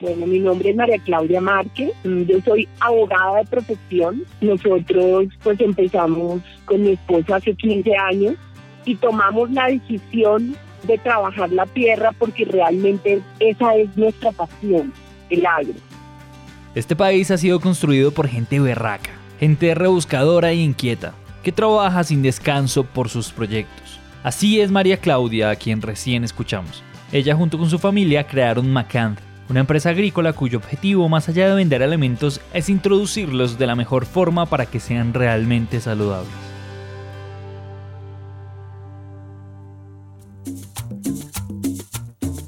Bueno, mi nombre es María Claudia Márquez, mm, yo soy abogada de profesión. Nosotros pues empezamos con mi esposo hace 15 años y tomamos la decisión de trabajar la tierra porque realmente esa es nuestra pasión, el agro. Este país ha sido construido por gente berraca, gente rebuscadora e inquieta, que trabaja sin descanso por sus proyectos. Así es María Claudia, a quien recién escuchamos. Ella junto con su familia crearon Macand, una empresa agrícola cuyo objetivo, más allá de vender alimentos, es introducirlos de la mejor forma para que sean realmente saludables.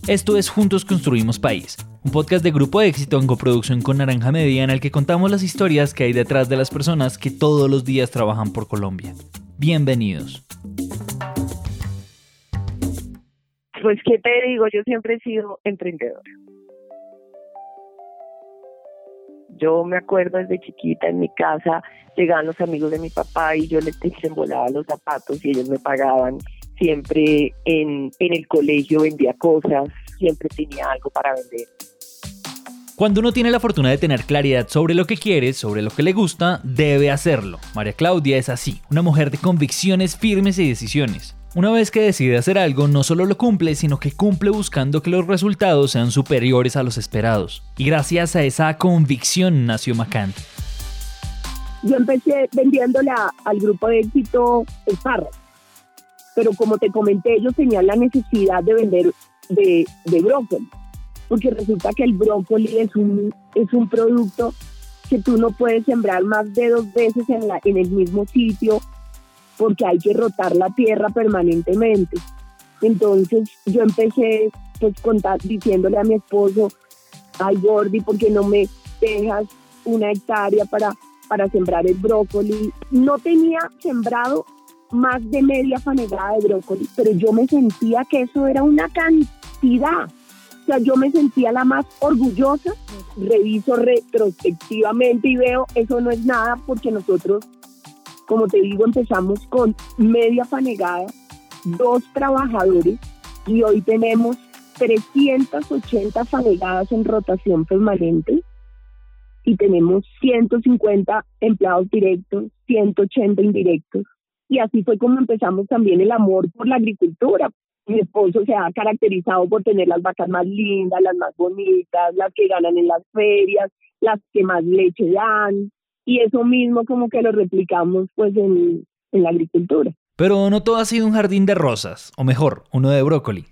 Esto es Juntos Construimos País, un podcast de Grupo Éxito en coproducción con Naranja Media en el que contamos las historias que hay detrás de las personas que todos los días trabajan por Colombia. Bienvenidos. Pues, ¿qué te digo? Yo siempre he sido emprendedora. Yo me acuerdo desde chiquita en mi casa, llegaban los amigos de mi papá y yo les desembolaba los zapatos y ellos me pagaban. Siempre en, en el colegio vendía cosas, siempre tenía algo para vender. Cuando uno tiene la fortuna de tener claridad sobre lo que quiere, sobre lo que le gusta, debe hacerlo. María Claudia es así, una mujer de convicciones firmes y decisiones. Una vez que decide hacer algo, no solo lo cumple, sino que cumple buscando que los resultados sean superiores a los esperados. Y gracias a esa convicción nació Macant. Yo empecé vendiéndola al grupo de éxito Esparra, pero como te comenté, ellos tenían la necesidad de vender de, de brócoli, porque resulta que el brócoli es un, es un producto que tú no puedes sembrar más de dos veces en, la, en el mismo sitio porque hay que rotar la tierra permanentemente. Entonces yo empecé pues contar, diciéndole a mi esposo, ay Gordy, ¿por qué no me dejas una hectárea para, para sembrar el brócoli? No tenía sembrado más de media fanegada de brócoli, pero yo me sentía que eso era una cantidad. O sea, yo me sentía la más orgullosa. Reviso retrospectivamente y veo, eso no es nada porque nosotros como te digo, empezamos con media fanegada, dos trabajadores y hoy tenemos 380 fanegadas en rotación permanente y tenemos 150 empleados directos, 180 indirectos. Y así fue como empezamos también el amor por la agricultura. Mi esposo se ha caracterizado por tener las vacas más lindas, las más bonitas, las que ganan en las ferias, las que más leche dan, y eso mismo como que lo replicamos pues en, en la agricultura. Pero no todo ha sido un jardín de rosas, o mejor, uno de brócoli.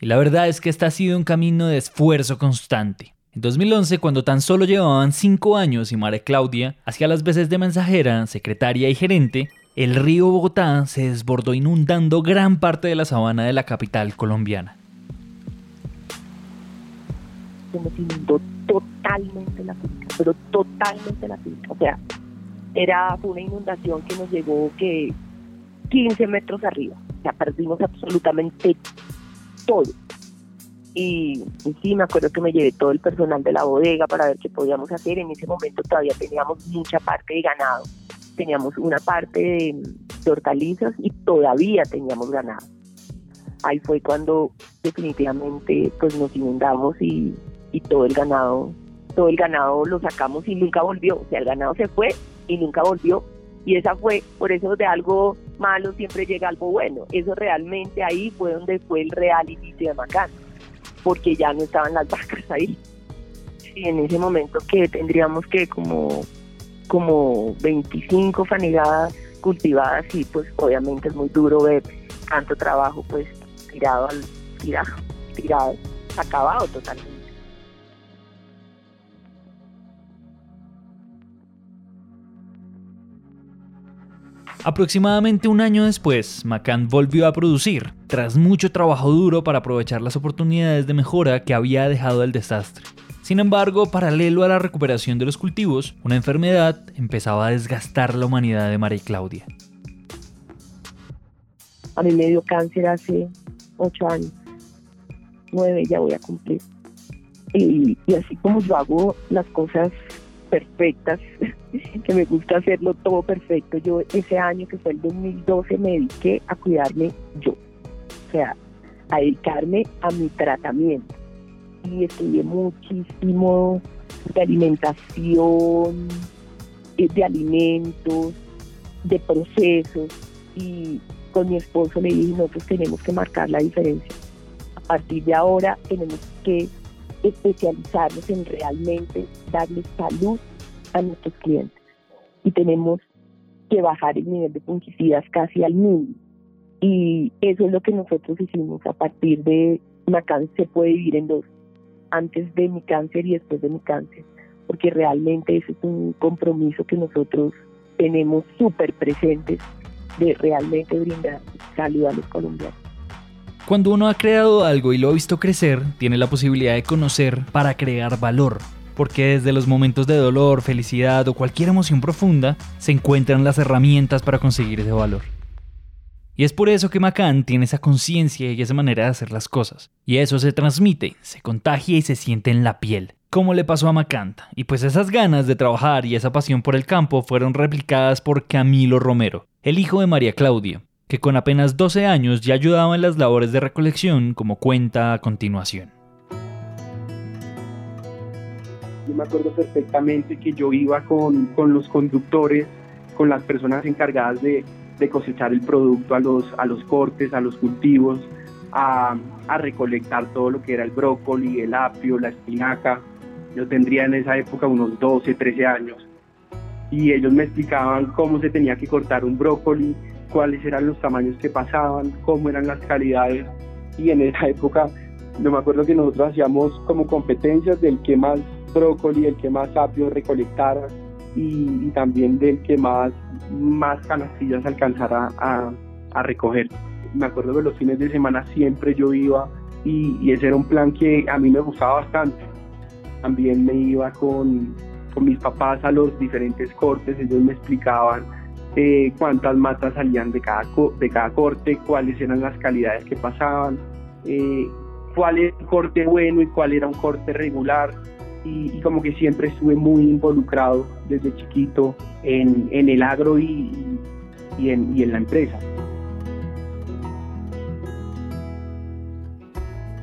Y la verdad es que este ha sido un camino de esfuerzo constante. En 2011, cuando tan solo llevaban 5 años y María Claudia hacía las veces de mensajera, secretaria y gerente, el río Bogotá se desbordó inundando gran parte de la sabana de la capital colombiana. Se nos inundó totalmente la finca, pero totalmente la finca. O sea, era una inundación que nos llegó que 15 metros arriba. O sea, perdimos absolutamente todo. Y, sí, me acuerdo que me llevé todo el personal de la bodega para ver qué podíamos hacer. En ese momento todavía teníamos mucha parte de ganado. Teníamos una parte de, de hortalizas y todavía teníamos ganado. Ahí fue cuando definitivamente pues nos inundamos y, y todo el ganado, todo el ganado lo sacamos y nunca volvió. O sea, el ganado se fue y nunca volvió. Y esa fue, por eso de algo malo siempre llega algo bueno. Eso realmente ahí fue donde fue el real inicio de Macán, porque ya no estaban las vacas ahí. Y en ese momento que tendríamos que como, como 25 fanegadas cultivadas y pues obviamente es muy duro ver tanto trabajo pues tirado al tirado, tirado, acabado totalmente. Aproximadamente un año después, Macan volvió a producir, tras mucho trabajo duro para aprovechar las oportunidades de mejora que había dejado el desastre. Sin embargo, paralelo a la recuperación de los cultivos, una enfermedad empezaba a desgastar la humanidad de María Claudia. A mí me dio cáncer hace ocho años, nueve ya voy a cumplir. Y, y así como yo hago las cosas perfectas, que me gusta hacerlo todo perfecto. Yo ese año que fue el 2012 me dediqué a cuidarme yo, o sea, a dedicarme a mi tratamiento. y estudié muchísimo de alimentación, eh, de alimentos, de procesos y con mi esposo le dije, nosotros tenemos que marcar la diferencia. A partir de ahora tenemos que especializarnos en realmente darle salud a nuestros clientes y tenemos que bajar el nivel de fungicidas casi al mínimo. Y eso es lo que nosotros hicimos a partir de Macan se puede vivir en dos, antes de mi cáncer y después de mi cáncer, porque realmente ese es un compromiso que nosotros tenemos súper presentes de realmente brindar salud a los colombianos. Cuando uno ha creado algo y lo ha visto crecer, tiene la posibilidad de conocer para crear valor, porque desde los momentos de dolor, felicidad o cualquier emoción profunda se encuentran las herramientas para conseguir ese valor. Y es por eso que Macan tiene esa conciencia y esa manera de hacer las cosas. Y eso se transmite, se contagia y se siente en la piel, como le pasó a Macanta. Y pues esas ganas de trabajar y esa pasión por el campo fueron replicadas por Camilo Romero, el hijo de María Claudia, que con apenas 12 años ya ayudaba en las labores de recolección, como cuenta a continuación. Yo me acuerdo perfectamente que yo iba con, con los conductores, con las personas encargadas de, de cosechar el producto a los, a los cortes, a los cultivos, a, a, recolectar todo lo que era el brócoli, el apio, la espinaca. Yo tendría en esa época unos 12, 13 años. Y ellos me explicaban cómo se tenía que cortar un brócoli, cuáles eran los tamaños que pasaban, cómo eran las calidades. Y en esa época, no me acuerdo que nosotros hacíamos como competencias del que más brócoli, el que más apio recolectara y, y también del que más más canastillas alcanzara a, a, recoger. Me acuerdo que los fines de semana siempre yo iba y, y, ese era un plan que a mí me gustaba bastante. También me iba con, con mis papás a los diferentes cortes, ellos me explicaban eh, cuántas matas salían de cada, de cada corte, cuáles eran las calidades que pasaban, eh, cuál era un corte bueno y cuál era un corte regular y, y, como que siempre estuve muy involucrado desde chiquito en, en el agro y, y, en, y en la empresa.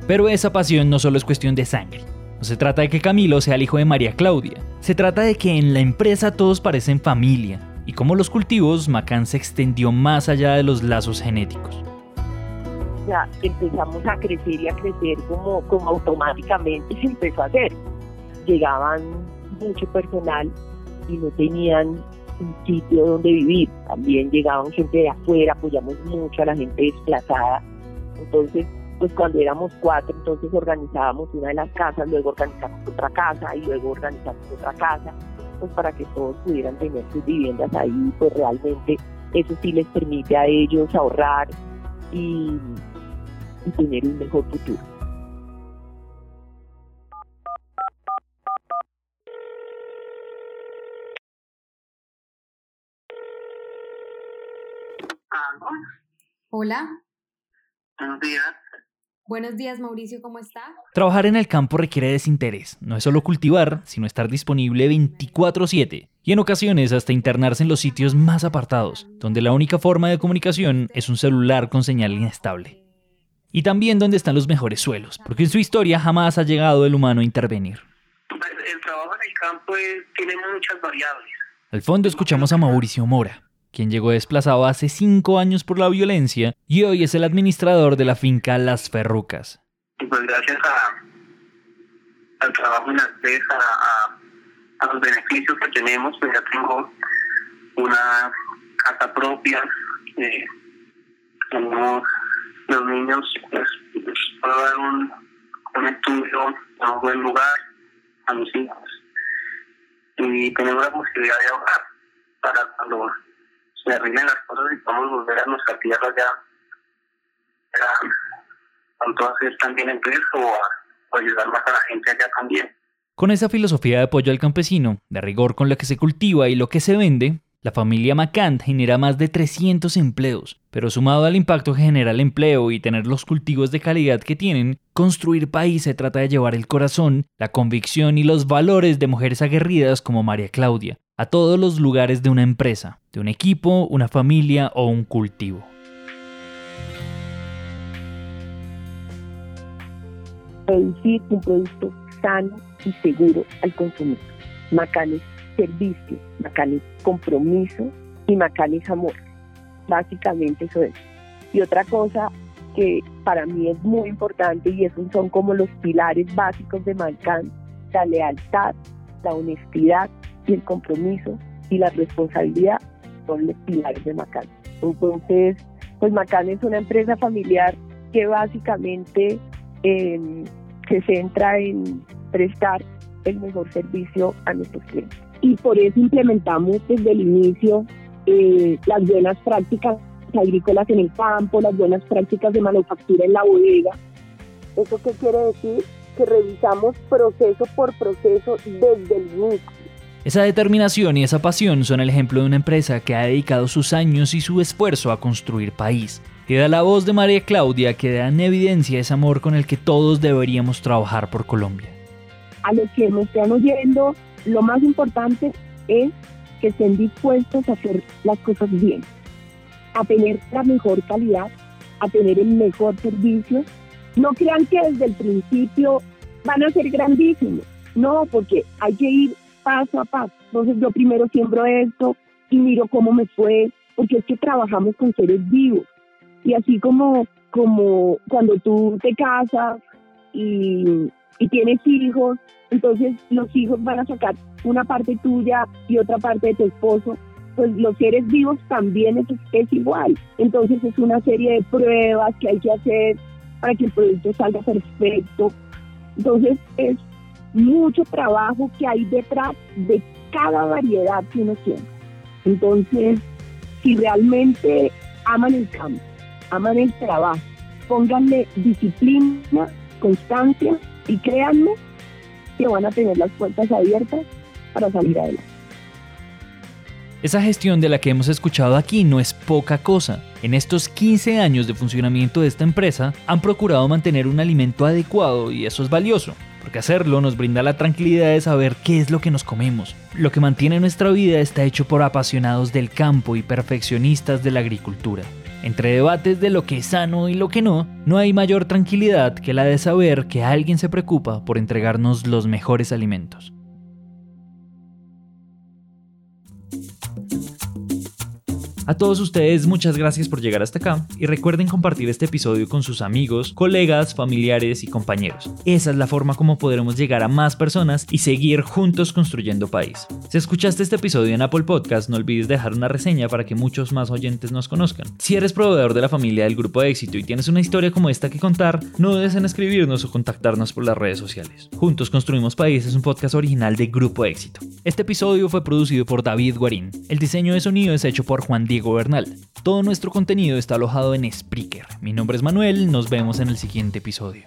Pero esa pasión no solo es cuestión de sangre. No se trata de que Camilo sea el hijo de María Claudia. Se trata de que en la empresa todos parecen familia. Y como los cultivos, Macán se extendió más allá de los lazos genéticos. Ya empezamos a crecer y a crecer como, como automáticamente se empezó a hacer llegaban mucho personal y no tenían un sitio donde vivir. También llegaban gente de afuera, apoyamos mucho a la gente desplazada. Entonces, pues cuando éramos cuatro, entonces organizábamos una de las casas, luego organizamos otra casa y luego organizamos otra casa, pues para que todos pudieran tener sus viviendas ahí, pues realmente eso sí les permite a ellos ahorrar y, y tener un mejor futuro. Hola. Buenos días. Buenos días, Mauricio, ¿cómo está? Trabajar en el campo requiere desinterés. No es solo cultivar, sino estar disponible 24/7 y en ocasiones hasta internarse en los sitios más apartados, donde la única forma de comunicación es un celular con señal inestable. Y también donde están los mejores suelos, porque en su historia jamás ha llegado el humano a intervenir. El trabajo en el campo es, tiene muchas variables. Al fondo escuchamos a Mauricio Mora, quien llegó desplazado hace cinco años por la violencia y hoy es el administrador de la finca Las Ferrucas. Pues gracias al trabajo en la empresa, a, a, los beneficios que tenemos, pues ya tengo una casa propia, eh, tengo los niños, pues, puedo dar un, un estudio a un buen lugar a mis hijos y tenemos la posibilidad de ahorrar para cuando se arreglen las cosas y podamos volver a nuestra tierra ya, ya hacer también o ayudar más a la gente allá también. Con esa filosofía de apoyo al campesino, de rigor con lo que se cultiva y lo que se vende, la familia McCann genera más de 300 empleos, pero sumado al impacto que genera el empleo y tener los cultivos de calidad que tienen, construir país se trata de llevar el corazón, la convicción y los valores de mujeres aguerridas como María Claudia, a todos los lugares de una empresa, de un equipo, una familia o un cultivo. producir un producto sano y seguro al consumidor. Macán es servicio, Macán es compromiso y Macán es amor. Básicamente eso es. Y otra cosa que para mí es muy importante y esos son como los pilares básicos de Macán, la lealtad, la honestidad y el compromiso y la responsabilidad son los pilares de Macán. Entonces, pues Macán es una empresa familiar que básicamente em, se centra en prestar el mejor servicio a nuestros clientes. Y por eso implementamos desde el inicio eh, las buenas prácticas agrícolas en el campo, las buenas prácticas de manufactura en la bodega. ¿Eso qué quiere decir? Que revisamos proceso por proceso desde el inicio. Esa determinación y esa pasión son el ejemplo de una empresa que ha dedicado sus años y su esfuerzo a construir país. Queda la voz de María Claudia que da en evidencia ese amor con el que todos deberíamos trabajar por Colombia. A los que me están oyendo, lo más importante es que estén dispuestos a hacer las cosas bien, a tener la mejor calidad, a tener el mejor servicio. No crean que desde el principio van a ser grandísimos, no, porque hay que ir paso a paso. Entonces yo primero siembro esto y miro cómo me fue, porque es que trabajamos con seres vivos. Y así como, como cuando tú te casas y, y tienes hijos, entonces los hijos van a sacar una parte tuya y otra parte de tu esposo, pues los seres vivos también es, es igual. Entonces es una serie de pruebas que hay que hacer para que el producto salga perfecto. Entonces es mucho trabajo que hay detrás de cada variedad que uno tiene. Entonces, si realmente aman el campo, aman el trabajo, pónganle disciplina, constancia y créanme que van a tener las puertas abiertas para salir adelante. Esa gestión de la que hemos escuchado aquí no es poca cosa. En estos 15 años de funcionamiento de esta empresa han procurado mantener un alimento adecuado y eso es valioso porque hacerlo nos brinda la tranquilidad de saber qué es lo que nos comemos. Lo que mantiene nuestra vida está hecho por apasionados del campo y perfeccionistas de la agricultura. Entre debates de lo que es sano y lo que no, no hay mayor tranquilidad que la de saber que alguien se preocupa por entregarnos los mejores alimentos. A todos ustedes muchas gracias por llegar hasta acá y recuerden compartir este episodio con sus amigos, colegas, familiares y compañeros. Esa es la forma como podremos llegar a más personas y seguir juntos construyendo país. Si escuchaste este episodio en Apple Podcast, no olvides dejar una reseña para que muchos más oyentes nos conozcan. Si eres proveedor de la familia del grupo éxito y tienes una historia como esta que contar, no dudes en escribirnos o contactarnos por las redes sociales. Juntos construimos país es un podcast original de Grupo Éxito. Este episodio fue producido por David Guarín. El diseño de sonido es hecho por Juan Diego Bernal. Todo nuestro contenido está alojado en Spreaker. Mi nombre es Manuel, nos vemos en el siguiente episodio.